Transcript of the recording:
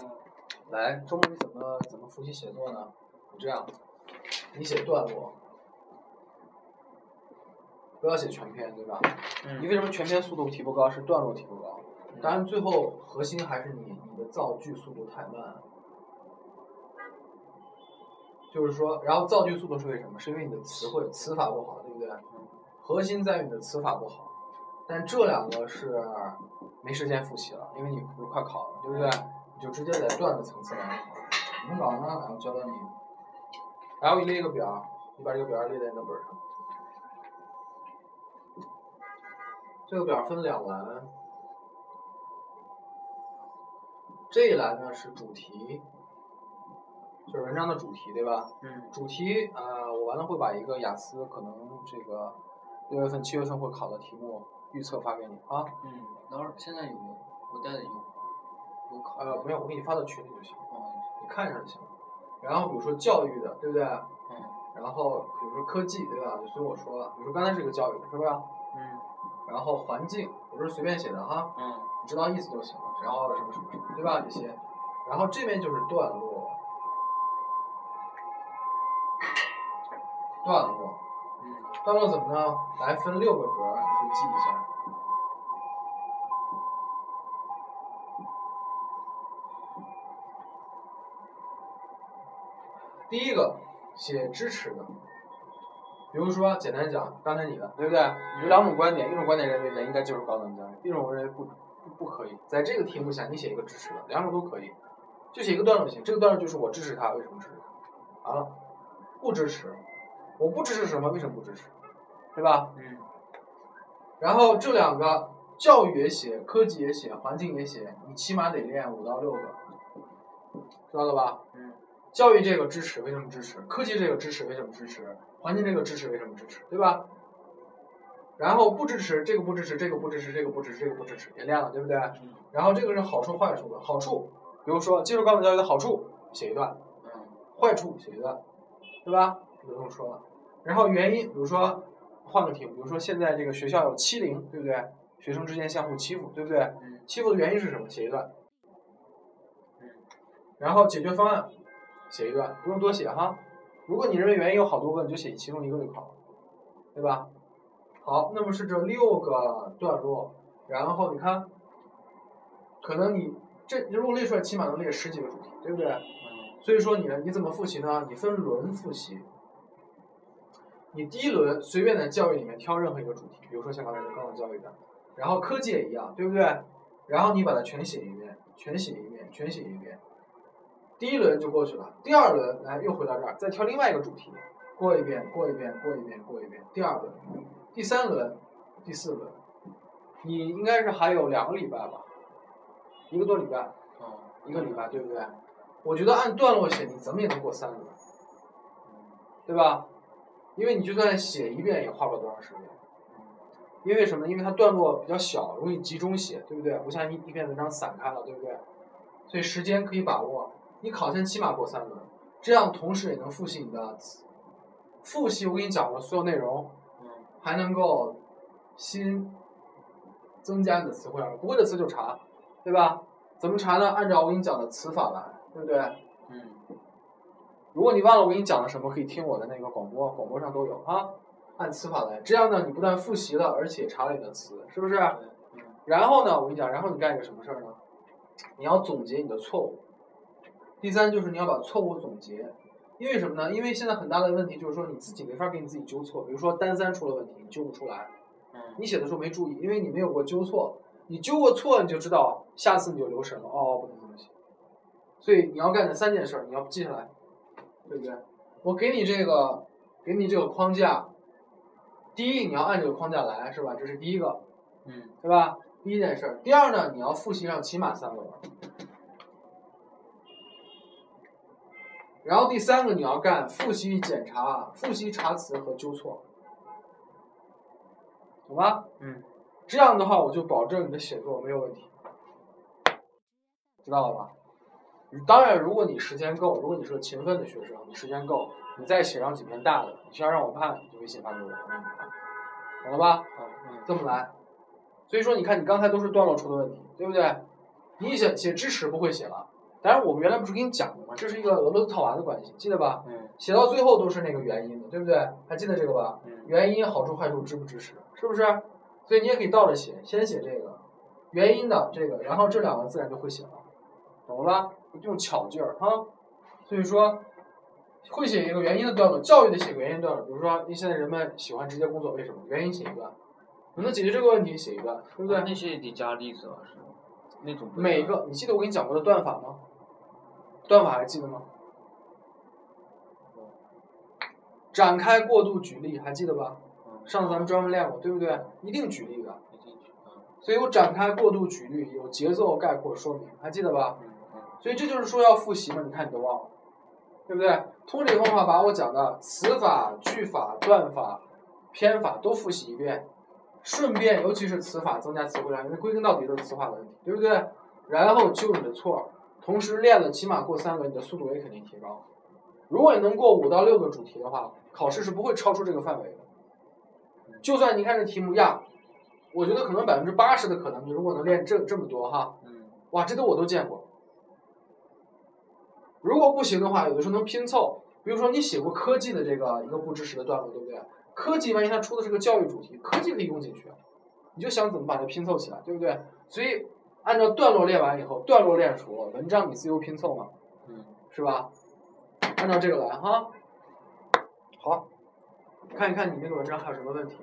嗯，来，周末你怎么怎么复习写作呢？你这样，你写段落，不要写全篇，对吧？嗯你嗯为什么全篇速度提不高，是段落提不高？当然，最后核心还是你你的造句速度太慢。就是说，然后造句速度是为什么？是因为你的词汇词法不好，对不对？核心在于你的词法不好。但这两个是没时间复习了，因为你不是快考了，对不对？你就直接在段子层次来考。文稿呢，然后教教你，然后给你列一个表，你把这个表列在你的本上。这个表分两栏，这一栏呢是主题，就是文章的主题，对吧？嗯主题啊、呃我完了会把一个雅思可能这个六月份、七月份会考的题目预测发给你啊。嗯，等会儿现在有没有？我带的有呃，没有，我给你发到群里就行，哦，你看一下就行了。然后比如说教育的，对不对？嗯然后比如说科技，对吧？就随我说了，比如说刚才是个教育的，是吧？嗯然后环境，我这是随便写的哈，嗯你知道意思就行了。然后什么什么什么，对吧？这些，然后这边就是段落，段落，嗯段落怎么呢？来分六个格，你可以记一下。第一个写支持的，比如说简单讲，刚才你的对不对？有两种观点，一种观点认为人应该接受高等教育，一种认为不不不可以。在这个题目下，你写一个支持的，两种都可以，就写一个段落就行。这个段落就是我支持他，为什么支持他？完了，不支持，我不支持什么？为什么不支持？对吧？嗯然后这两个教育也写，科技也写，环境也写，你起码得练五到六个，知道了吧？嗯教育这个支持为什么支持？科技这个支持为什么支持？环境这个支持为什么支持？对吧？然后不支持这个不支持，这个不支持，这个不支持，这个不支持，也练了，对不对？嗯然后这个是好处坏处的，好处，比如说接受高等教育的好处，写一段，嗯坏处写一段，对吧？不用说了。然后原因，比如说换个题目，比如说现在这个学校有欺凌，对不对？学生之间相互欺负，对不对？嗯欺负的原因是什么？写一段。嗯然后解决方案，写一段，不用多写哈。如果你认为原因有好多个，你就写其中一个就好了，对吧？好，那么是这六个段落，然后你看，可能你这你如果列出来，起码能列十几个主题，对不对？所以说你你怎么复习呢？你分轮复习。你第一轮随便在教育里面挑任何一个主题，比如说像刚才这高等教育的，然后科技也一样，对不对？然后你把它全写一遍，全写一遍，全写一遍。第一轮就过去了，第二轮来又回到这儿，再挑另外一个主题，过一遍，过一遍，过一遍，过一遍。第二轮，第三轮，第四轮，你应该是还有两个礼拜吧，一个多礼拜，哦一个礼拜，对不对？我觉得按段落写，你怎么也能过三轮，对吧？因为你就算写一遍也花不了多长时间。因为什么？因为它段落比较小，容易集中写，对不对？不像一一篇文章散开了，对不对？所以时间可以把握。你考前起码过三轮，这样同时也能复习你的词。复习我给你讲的所有内容，嗯还能够新增加你的词汇量。不会的词就查，对吧？怎么查呢？按照我给你讲的词法来，对不对？嗯如果你忘了我给你讲了什么，可以听我的那个广播，广播上都有啊。按词法来，这样呢，你不但复习了，而且查了你的词，是不是？嗯然后呢，我跟你讲，然后你干一个什么事儿呢？你要总结你的错误。第三就是你要把错误总结，因为什么呢？因为现在很大的问题就是说你自己没法给你自己纠错，比如说单三出了问题，你纠不出来，嗯你写的时候没注意，因为你没有过纠错，你纠过错你就知道，下次你就留神了，哦，不能这么写。所以你要干的三件事儿，你要记下来，对不对？我给你这个，给你这个框架，第一你要按这个框架来，是吧？这是第一个，嗯对吧？第一件事儿。第二呢，你要复习上起码三轮然后第三个你要干复习检查、复习查词和纠错，懂吗？嗯这样的话，我就保证你的写作没有问题，知道了吧？当然，如果你时间够，如果你是个勤奋的学生，你时间够，你再写上几篇大的，你需要让我看，你就微信发给我，懂了吧？好嗯这么来。所以说，你看你刚才都是段落出的问题，对不对？你写写支持不会写了，当然我们原来不是给你讲的吗？这是一个俄罗斯套娃的关系，记得吧？嗯写到最后都是那个原因的，对不对？还记得这个吧？嗯原因、好处、坏处、支不支持，是不是？所以你也可以倒着写，先写这个原因的这个，然后这两个自然就会写了，懂了吧？用巧劲儿哈。所以说，会写一个原因的段落，教育的写个原因段落。比如说，你现在人们喜欢直接工作，为什么？原因写一段，能解决这个问题写一段，对不对？那些也得加例子了，是吗？那种每一个，你记得我给你讲过的段法吗？段法还记得吗？展开过度举例还记得吧？嗯上次咱们专门练过，对不对？一定举例的。所以我展开、过度、举例，有节奏、概括、说明，还记得吧？所以这就是说要复习嘛，你看你都忘了，对不对？通过这个方法把我讲的词法、句法、段法、篇法都复习一遍，顺便尤其是词法增加词汇量，因为归根到底都是词法的问题，对不对？然后纠你的错儿，同时练了起码过三个，你的速度也肯定提高。如果你能过五到六个主题的话，考试是不会超出这个范围的。就算你看这题目呀，我觉得可能百分之八十的可能，你如果能练这这么多哈，哇，这都我都见过。如果不行的话，有的时候能拼凑。比如说你写过科技的这个一个不支持的段落，对不对？科技万一它出的是个教育主题，科技可以用进去，你就想怎么把它拼凑起来，对不对？所以按照段落练完以后，段落练熟了，文章你自由拼凑嘛，嗯是吧？按照这个来哈。好，看一看你那个文章还有什么问题。